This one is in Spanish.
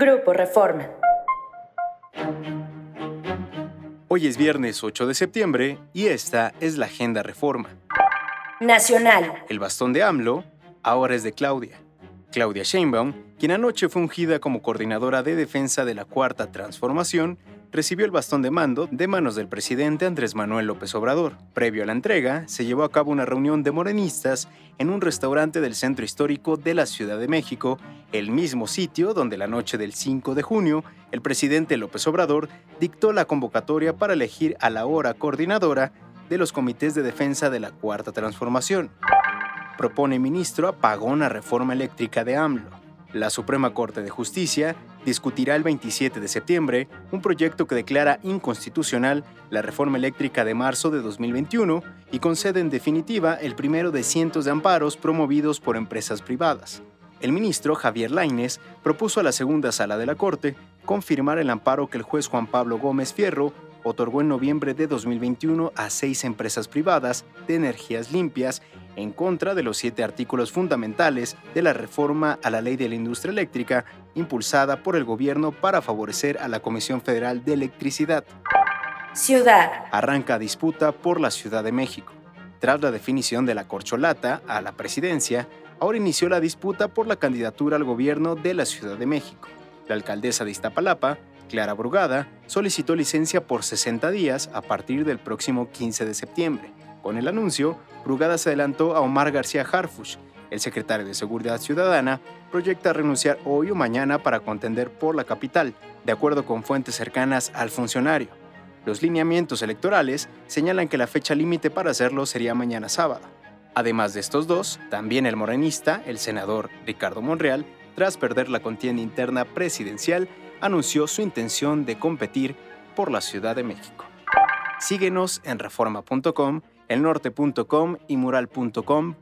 Grupo Reforma. Hoy es viernes 8 de septiembre y esta es la Agenda Reforma. Nacional. El bastón de AMLO ahora es de Claudia. Claudia Sheinbaum, quien anoche fue ungida como coordinadora de defensa de la Cuarta Transformación, recibió el bastón de mando de manos del presidente Andrés Manuel López Obrador. Previo a la entrega, se llevó a cabo una reunión de morenistas en un restaurante del centro histórico de la Ciudad de México, el mismo sitio donde la noche del 5 de junio el presidente López Obrador dictó la convocatoria para elegir a la hora coordinadora de los comités de defensa de la Cuarta Transformación. Propone ministro apagón a reforma eléctrica de AMLO. La Suprema Corte de Justicia discutirá el 27 de septiembre un proyecto que declara inconstitucional la reforma eléctrica de marzo de 2021 y concede en definitiva el primero de cientos de amparos promovidos por empresas privadas. El ministro Javier Laines propuso a la segunda sala de la Corte confirmar el amparo que el juez Juan Pablo Gómez Fierro otorgó en noviembre de 2021 a seis empresas privadas de energías limpias en contra de los siete artículos fundamentales de la reforma a la ley de la industria eléctrica impulsada por el gobierno para favorecer a la Comisión Federal de Electricidad. Ciudad. Arranca disputa por la Ciudad de México. Tras la definición de la corcholata a la presidencia, ahora inició la disputa por la candidatura al gobierno de la Ciudad de México. La alcaldesa de Iztapalapa, Clara Brugada, solicitó licencia por 60 días a partir del próximo 15 de septiembre. Con el anuncio, Brugada se adelantó a Omar García Harfush, el secretario de Seguridad Ciudadana, proyecta renunciar hoy o mañana para contender por la capital, de acuerdo con fuentes cercanas al funcionario. Los lineamientos electorales señalan que la fecha límite para hacerlo sería mañana sábado. Además de estos dos, también el morenista, el senador Ricardo Monreal, tras perder la contienda interna presidencial, anunció su intención de competir por la Ciudad de México. Síguenos en reforma.com, elnorte.com y mural.com.mx.